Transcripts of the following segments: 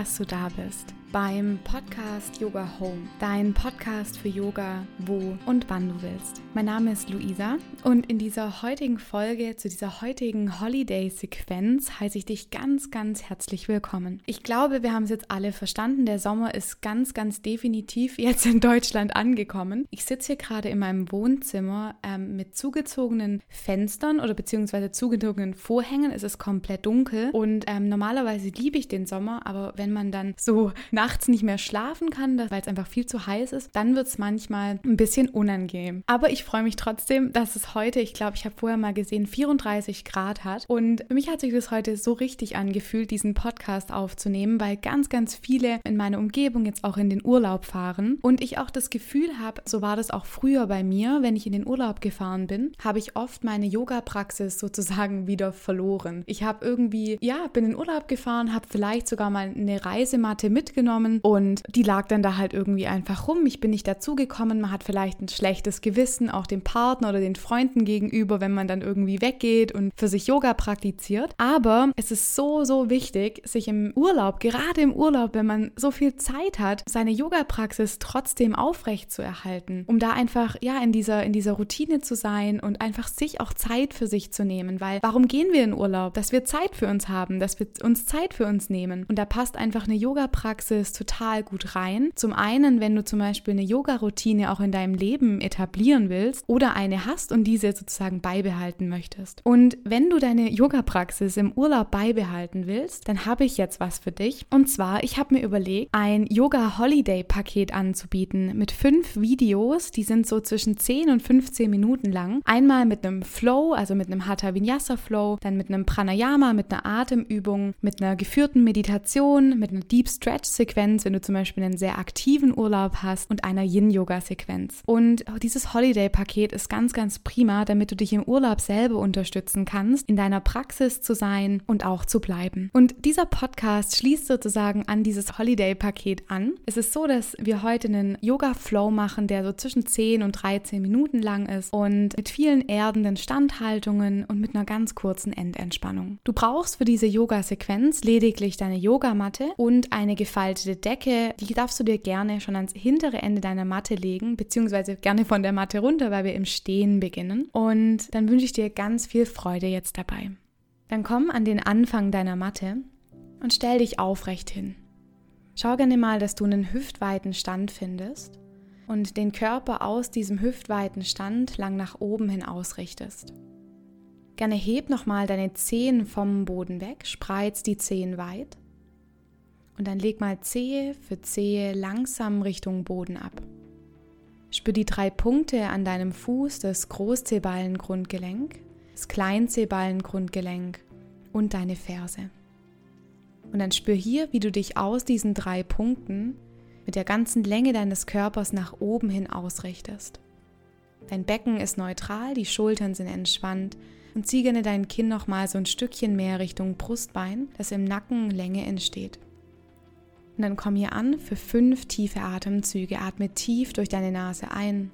Dass du da bist beim Podcast Yoga Home, dein Podcast für Yoga, wo und wann du willst. Mein Name ist Luisa und in dieser heutigen Folge, zu dieser heutigen Holiday-Sequenz, heiße ich dich ganz, ganz herzlich willkommen. Ich glaube, wir haben es jetzt alle verstanden. Der Sommer ist ganz, ganz definitiv jetzt in Deutschland angekommen. Ich sitze hier gerade in meinem Wohnzimmer ähm, mit zugezogenen Fenstern oder beziehungsweise zugezogenen Vorhängen. Es ist komplett dunkel und ähm, normalerweise liebe ich den Sommer, aber wenn man dann so nachts nicht mehr schlafen kann, weil es einfach viel zu heiß ist, dann wird es manchmal ein bisschen unangenehm. Aber ich freue mich trotzdem, dass es heute, ich glaube, ich habe vorher mal gesehen, 34 Grad hat. Und für mich hat sich das heute so richtig angefühlt, diesen Podcast aufzunehmen, weil ganz, ganz viele in meiner Umgebung jetzt auch in den Urlaub fahren. Und ich auch das Gefühl habe, so war das auch früher bei mir, wenn ich in den Urlaub gefahren bin, habe ich oft meine Yoga-Praxis sozusagen wieder verloren. Ich habe irgendwie, ja, bin in den Urlaub gefahren, habe vielleicht sogar mal eine Reisematte mitgenommen mitgenommen und die lag dann da halt irgendwie einfach rum. Ich bin nicht dazugekommen. Man hat vielleicht ein schlechtes Gewissen auch dem Partner oder den Freunden gegenüber, wenn man dann irgendwie weggeht und für sich Yoga praktiziert. Aber es ist so, so wichtig, sich im Urlaub, gerade im Urlaub, wenn man so viel Zeit hat, seine Yoga-Praxis trotzdem aufrecht zu erhalten, um da einfach, ja, in dieser, in dieser Routine zu sein und einfach sich auch Zeit für sich zu nehmen. Weil warum gehen wir in Urlaub? Dass wir Zeit für uns haben, dass wir uns Zeit für uns nehmen. Und da passt einfach eine Yoga-Praxis es total gut rein. Zum einen, wenn du zum Beispiel eine Yoga-Routine auch in deinem Leben etablieren willst oder eine hast und diese sozusagen beibehalten möchtest. Und wenn du deine Yoga-Praxis im Urlaub beibehalten willst, dann habe ich jetzt was für dich. Und zwar, ich habe mir überlegt, ein Yoga-Holiday-Paket anzubieten mit fünf Videos, die sind so zwischen 10 und 15 Minuten lang. Einmal mit einem Flow, also mit einem Hatha Vinyasa Flow, dann mit einem Pranayama, mit einer Atemübung, mit einer geführten Meditation, mit einer Deep Stretch Sequenz, wenn du zum Beispiel einen sehr aktiven Urlaub hast und einer Yin-Yoga-Sequenz. Und dieses Holiday-Paket ist ganz, ganz prima, damit du dich im Urlaub selber unterstützen kannst, in deiner Praxis zu sein und auch zu bleiben. Und dieser Podcast schließt sozusagen an dieses Holiday-Paket an. Es ist so, dass wir heute einen Yoga-Flow machen, der so zwischen 10 und 13 Minuten lang ist und mit vielen erdenden Standhaltungen und mit einer ganz kurzen Endentspannung. Du brauchst für diese Yoga-Sequenz lediglich deine Yogamatte und eine gefaltete gefaltete Decke, die darfst du dir gerne schon ans hintere Ende deiner Matte legen, beziehungsweise gerne von der Matte runter, weil wir im Stehen beginnen. Und dann wünsche ich dir ganz viel Freude jetzt dabei. Dann komm an den Anfang deiner Matte und stell dich aufrecht hin. Schau gerne mal, dass du einen hüftweiten Stand findest und den Körper aus diesem hüftweiten Stand lang nach oben hin ausrichtest. Gerne heb nochmal deine Zehen vom Boden weg, spreiz die Zehen weit und dann leg mal Zehe für Zehe langsam Richtung Boden ab. Spür die drei Punkte an deinem Fuß, das Großzehballengrundgelenk, das Kleinzehballengrundgelenk und deine Ferse. Und dann spür hier, wie du dich aus diesen drei Punkten mit der ganzen Länge deines Körpers nach oben hin ausrichtest. Dein Becken ist neutral, die Schultern sind entspannt und zieh gerne dein Kinn nochmal so ein Stückchen mehr Richtung Brustbein, dass im Nacken Länge entsteht. Und dann komm hier an für fünf tiefe Atemzüge. Atme tief durch deine Nase ein.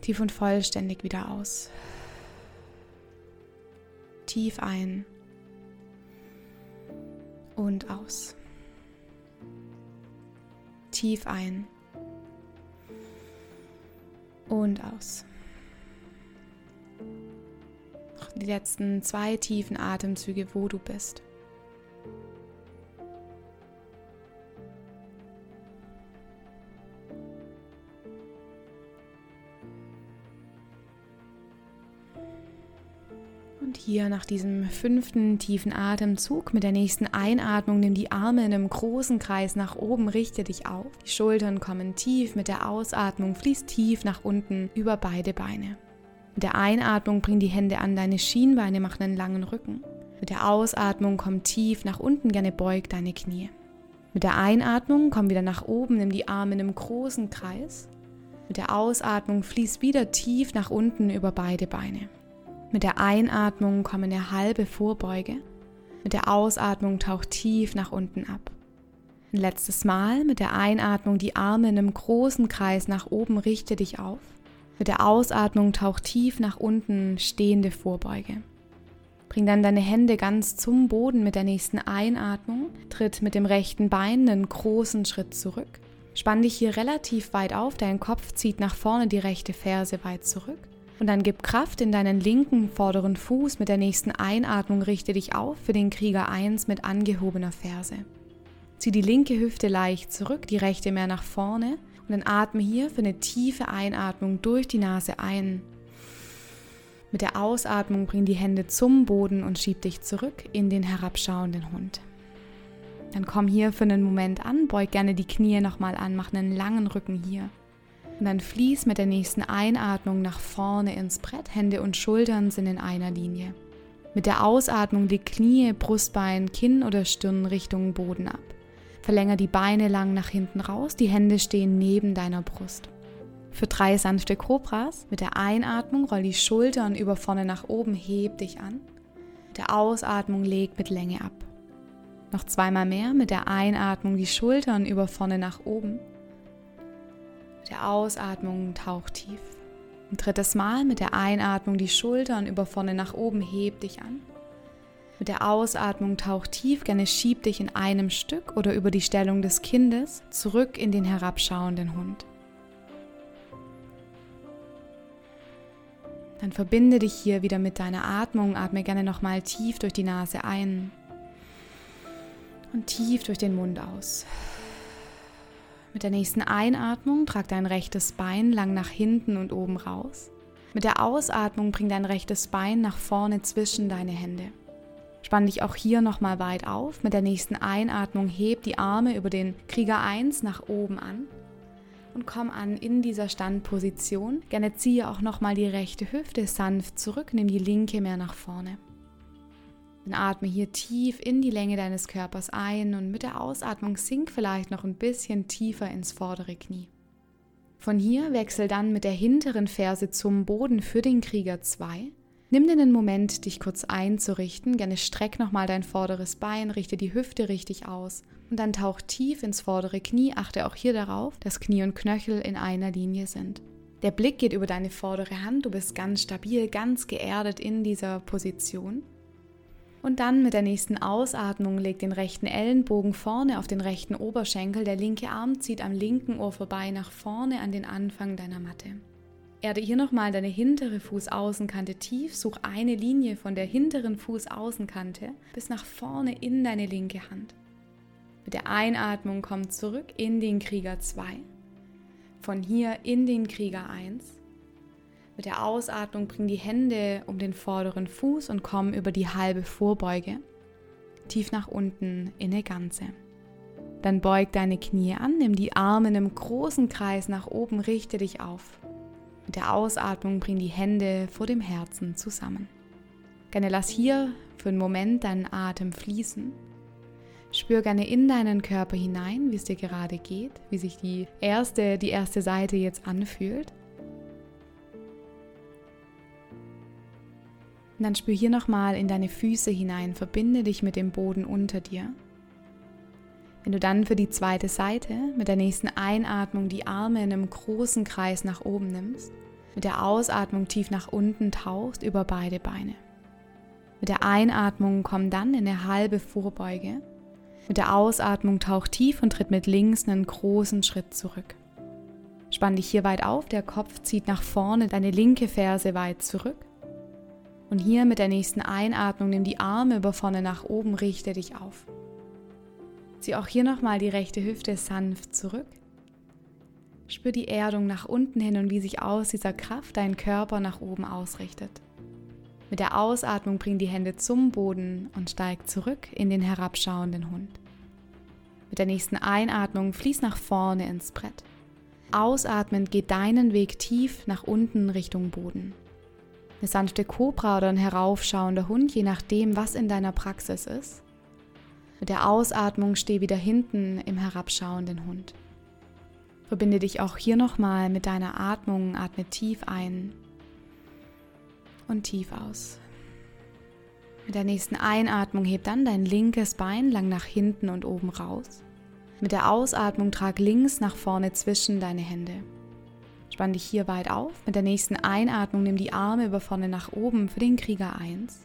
Tief und vollständig wieder aus. Tief ein und aus. Tief ein und aus. Die letzten zwei tiefen Atemzüge, wo du bist. Hier nach diesem fünften tiefen Atemzug mit der nächsten Einatmung nimm die Arme in einem großen Kreis nach oben, richte dich auf. Die Schultern kommen tief, mit der Ausatmung fließt tief nach unten über beide Beine. Mit der Einatmung bring die Hände an deine Schienbeine, mach einen langen Rücken. Mit der Ausatmung komm tief nach unten, gerne beug deine Knie. Mit der Einatmung komm wieder nach oben, nimm die Arme in einem großen Kreis. Mit der Ausatmung fließt wieder tief nach unten über beide Beine. Mit der Einatmung komm in eine halbe Vorbeuge. Mit der Ausatmung tauch tief nach unten ab. Ein letztes Mal mit der Einatmung die Arme in einem großen Kreis nach oben, richte dich auf. Mit der Ausatmung tauch tief nach unten, stehende Vorbeuge. Bring dann deine Hände ganz zum Boden mit der nächsten Einatmung. Tritt mit dem rechten Bein einen großen Schritt zurück. Spann dich hier relativ weit auf, dein Kopf zieht nach vorne die rechte Ferse weit zurück. Und dann gib Kraft in deinen linken vorderen Fuß. Mit der nächsten Einatmung richte dich auf für den Krieger 1 mit angehobener Ferse. Zieh die linke Hüfte leicht zurück, die rechte mehr nach vorne. Und dann atme hier für eine tiefe Einatmung durch die Nase ein. Mit der Ausatmung bring die Hände zum Boden und schieb dich zurück in den herabschauenden Hund. Dann komm hier für einen Moment an, beug gerne die Knie nochmal an, mach einen langen Rücken hier. Und dann fließ mit der nächsten Einatmung nach vorne ins Brett. Hände und Schultern sind in einer Linie. Mit der Ausatmung die Knie, Brustbein, Kinn oder Stirn Richtung Boden ab. Verlänger die Beine lang nach hinten raus, die Hände stehen neben deiner Brust. Für drei sanfte Kobras mit der Einatmung roll die Schultern über vorne nach oben, heb dich an. Mit der Ausatmung leg mit Länge ab. Noch zweimal mehr mit der Einatmung die Schultern über vorne nach oben. Mit der Ausatmung tauch tief. Ein drittes Mal mit der Einatmung die Schultern über vorne nach oben, heb dich an. Mit der Ausatmung tauch tief, gerne schieb dich in einem Stück oder über die Stellung des Kindes zurück in den herabschauenden Hund. Dann verbinde dich hier wieder mit deiner Atmung, atme gerne nochmal tief durch die Nase ein und tief durch den Mund aus. Mit der nächsten Einatmung trag dein rechtes Bein lang nach hinten und oben raus. Mit der Ausatmung bring dein rechtes Bein nach vorne zwischen deine Hände. Spann dich auch hier nochmal weit auf. Mit der nächsten Einatmung heb die Arme über den Krieger 1 nach oben an und komm an in dieser Standposition. Gerne ziehe auch nochmal die rechte Hüfte sanft zurück, nimm die linke mehr nach vorne. Dann atme hier tief in die Länge deines Körpers ein und mit der Ausatmung sink vielleicht noch ein bisschen tiefer ins vordere Knie. Von hier wechsel dann mit der hinteren Ferse zum Boden für den Krieger 2. Nimm dir einen Moment, dich kurz einzurichten. Gerne streck nochmal dein vorderes Bein, richte die Hüfte richtig aus und dann tauch tief ins vordere Knie. Achte auch hier darauf, dass Knie und Knöchel in einer Linie sind. Der Blick geht über deine vordere Hand. Du bist ganz stabil, ganz geerdet in dieser Position. Und dann mit der nächsten Ausatmung leg den rechten Ellenbogen vorne auf den rechten Oberschenkel. Der linke Arm zieht am linken Ohr vorbei nach vorne an den Anfang deiner Matte. Erde hier nochmal deine hintere Fußaußenkante tief. Such eine Linie von der hinteren Fußaußenkante bis nach vorne in deine linke Hand. Mit der Einatmung komm zurück in den Krieger 2. Von hier in den Krieger 1 mit der Ausatmung bring die Hände um den vorderen Fuß und komm über die halbe Vorbeuge tief nach unten in eine Ganze. Dann beug deine Knie an, nimm die Arme in einem großen Kreis nach oben, richte dich auf. Mit der Ausatmung bring die Hände vor dem Herzen zusammen. Gerne lass hier für einen Moment deinen Atem fließen. Spür gerne in deinen Körper hinein, wie es dir gerade geht, wie sich die erste, die erste Seite jetzt anfühlt. Und dann spür hier nochmal in deine Füße hinein, verbinde dich mit dem Boden unter dir. Wenn du dann für die zweite Seite mit der nächsten Einatmung die Arme in einem großen Kreis nach oben nimmst, mit der Ausatmung tief nach unten tauchst über beide Beine. Mit der Einatmung komm dann in eine halbe Vorbeuge. Mit der Ausatmung tauch tief und tritt mit links einen großen Schritt zurück. Spann dich hier weit auf, der Kopf zieht nach vorne, deine linke Ferse weit zurück und hier mit der nächsten Einatmung nimm die Arme über vorne nach oben, richte dich auf. Zieh auch hier nochmal die rechte Hüfte sanft zurück. Spür die Erdung nach unten hin und wie sich aus dieser Kraft dein Körper nach oben ausrichtet. Mit der Ausatmung bring die Hände zum Boden und steig zurück in den herabschauenden Hund. Mit der nächsten Einatmung fließ nach vorne ins Brett. Ausatmend geht deinen Weg tief nach unten Richtung Boden eine sanfte Kobra oder ein heraufschauender Hund, je nachdem, was in deiner Praxis ist. Mit der Ausatmung steh wieder hinten im herabschauenden Hund. Verbinde dich auch hier nochmal mit deiner Atmung, atme tief ein und tief aus. Mit der nächsten Einatmung heb dann dein linkes Bein lang nach hinten und oben raus. Mit der Ausatmung trag links nach vorne zwischen deine Hände. Spann dich hier weit auf. Mit der nächsten Einatmung nimm die Arme über vorne nach oben für den Krieger 1.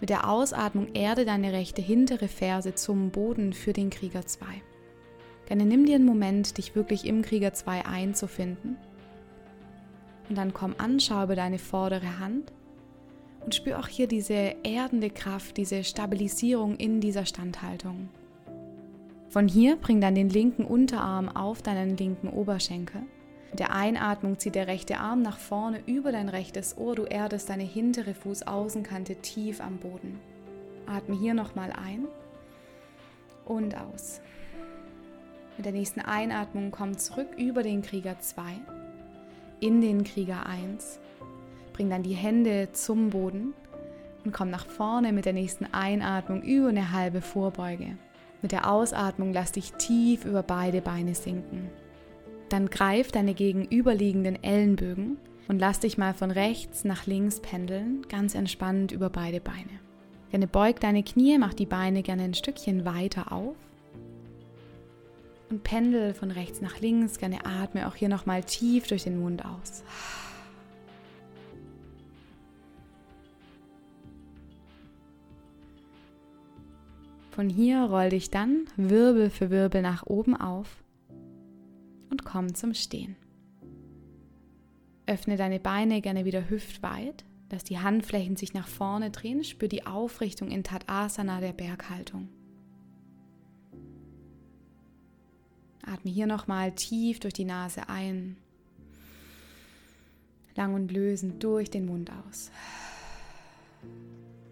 Mit der Ausatmung erde deine rechte hintere Ferse zum Boden für den Krieger 2. Gerne nimm dir einen Moment, dich wirklich im Krieger 2 einzufinden. Und dann komm an, schau über deine vordere Hand und spür auch hier diese erdende Kraft, diese Stabilisierung in dieser Standhaltung. Von hier bring dann den linken Unterarm auf deinen linken Oberschenkel. Mit der Einatmung zieht der rechte Arm nach vorne über dein rechtes Ohr. Du erdest deine hintere Fußaußenkante tief am Boden. Atme hier nochmal ein und aus. Mit der nächsten Einatmung komm zurück über den Krieger 2 in den Krieger 1 Bring dann die Hände zum Boden und komm nach vorne mit der nächsten Einatmung über eine halbe Vorbeuge. Mit der Ausatmung lass dich tief über beide Beine sinken. Dann greif deine gegenüberliegenden Ellenbögen und lass dich mal von rechts nach links pendeln, ganz entspannt über beide Beine. Gerne beug deine Knie, mach die Beine gerne ein Stückchen weiter auf und pendel von rechts nach links. Gerne atme auch hier nochmal tief durch den Mund aus. Von hier roll dich dann Wirbel für Wirbel nach oben auf und komm zum Stehen. Öffne deine Beine gerne wieder hüftweit, dass die Handflächen sich nach vorne drehen. Spür die Aufrichtung in Tadasana der Berghaltung. Atme hier nochmal tief durch die Nase ein. Lang und lösend durch den Mund aus.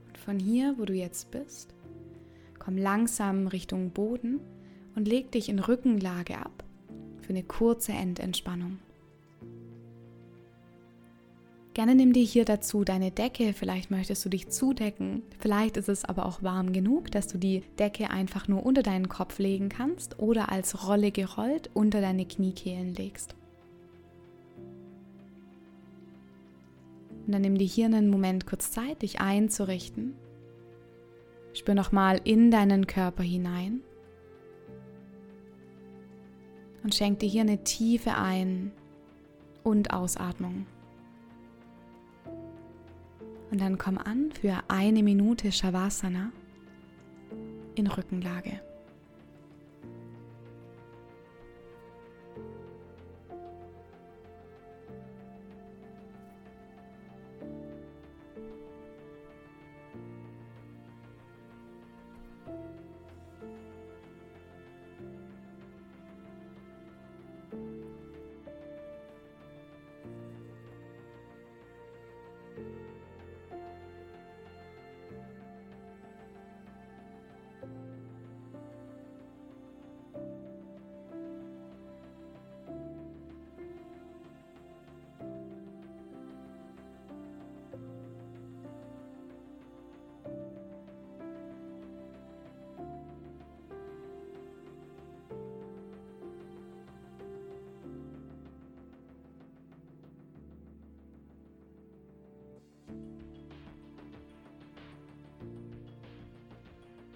Und von hier, wo du jetzt bist, Komm langsam Richtung Boden und leg dich in Rückenlage ab für eine kurze Endentspannung. Gerne nimm dir hier dazu deine Decke, vielleicht möchtest du dich zudecken, vielleicht ist es aber auch warm genug, dass du die Decke einfach nur unter deinen Kopf legen kannst oder als Rolle gerollt unter deine Kniekehlen legst. Und dann nimm dir hier einen Moment kurz Zeit, dich einzurichten Spür nochmal in deinen Körper hinein und schenk dir hier eine tiefe Ein- und Ausatmung. Und dann komm an für eine Minute Shavasana in Rückenlage.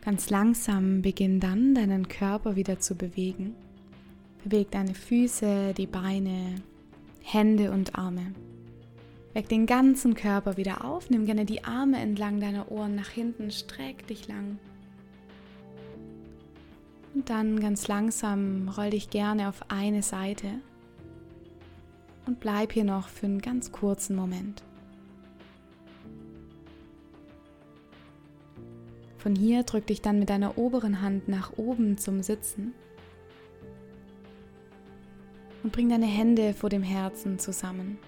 Ganz langsam beginn dann deinen Körper wieder zu bewegen. Beweg deine Füße, die Beine, Hände und Arme. Weck den ganzen Körper wieder auf, nimm gerne die Arme entlang deiner Ohren nach hinten, streck dich lang. Und dann ganz langsam roll dich gerne auf eine Seite und bleib hier noch für einen ganz kurzen Moment. Von hier drück dich dann mit deiner oberen Hand nach oben zum Sitzen und bring deine Hände vor dem Herzen zusammen.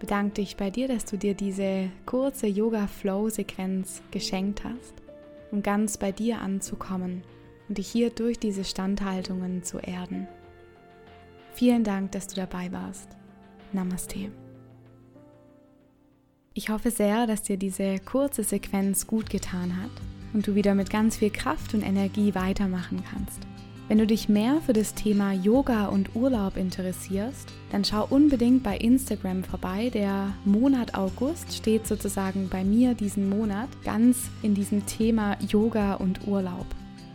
Bedank dich bei dir, dass du dir diese kurze Yoga-Flow-Sequenz geschenkt hast, um ganz bei dir anzukommen und dich hier durch diese Standhaltungen zu erden. Vielen Dank, dass du dabei warst. Namaste. Ich hoffe sehr, dass dir diese kurze Sequenz gut getan hat und du wieder mit ganz viel Kraft und Energie weitermachen kannst. Wenn du dich mehr für das Thema Yoga und Urlaub interessierst, dann schau unbedingt bei Instagram vorbei. Der Monat August steht sozusagen bei mir diesen Monat ganz in diesem Thema Yoga und Urlaub.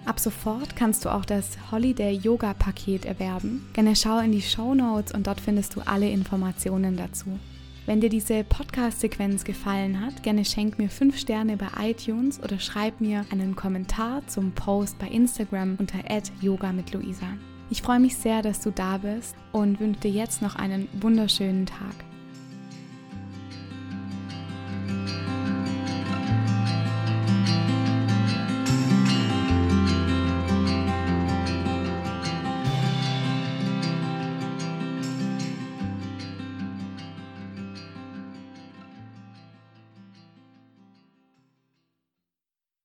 Ab sofort kannst du auch das Holiday Yoga Paket erwerben. Gerne schau in die Show Notes und dort findest du alle Informationen dazu. Wenn dir diese Podcast-Sequenz gefallen hat, gerne schenk mir 5 Sterne bei iTunes oder schreib mir einen Kommentar zum Post bei Instagram unter yoga mit Luisa. Ich freue mich sehr, dass du da bist und wünsche dir jetzt noch einen wunderschönen Tag.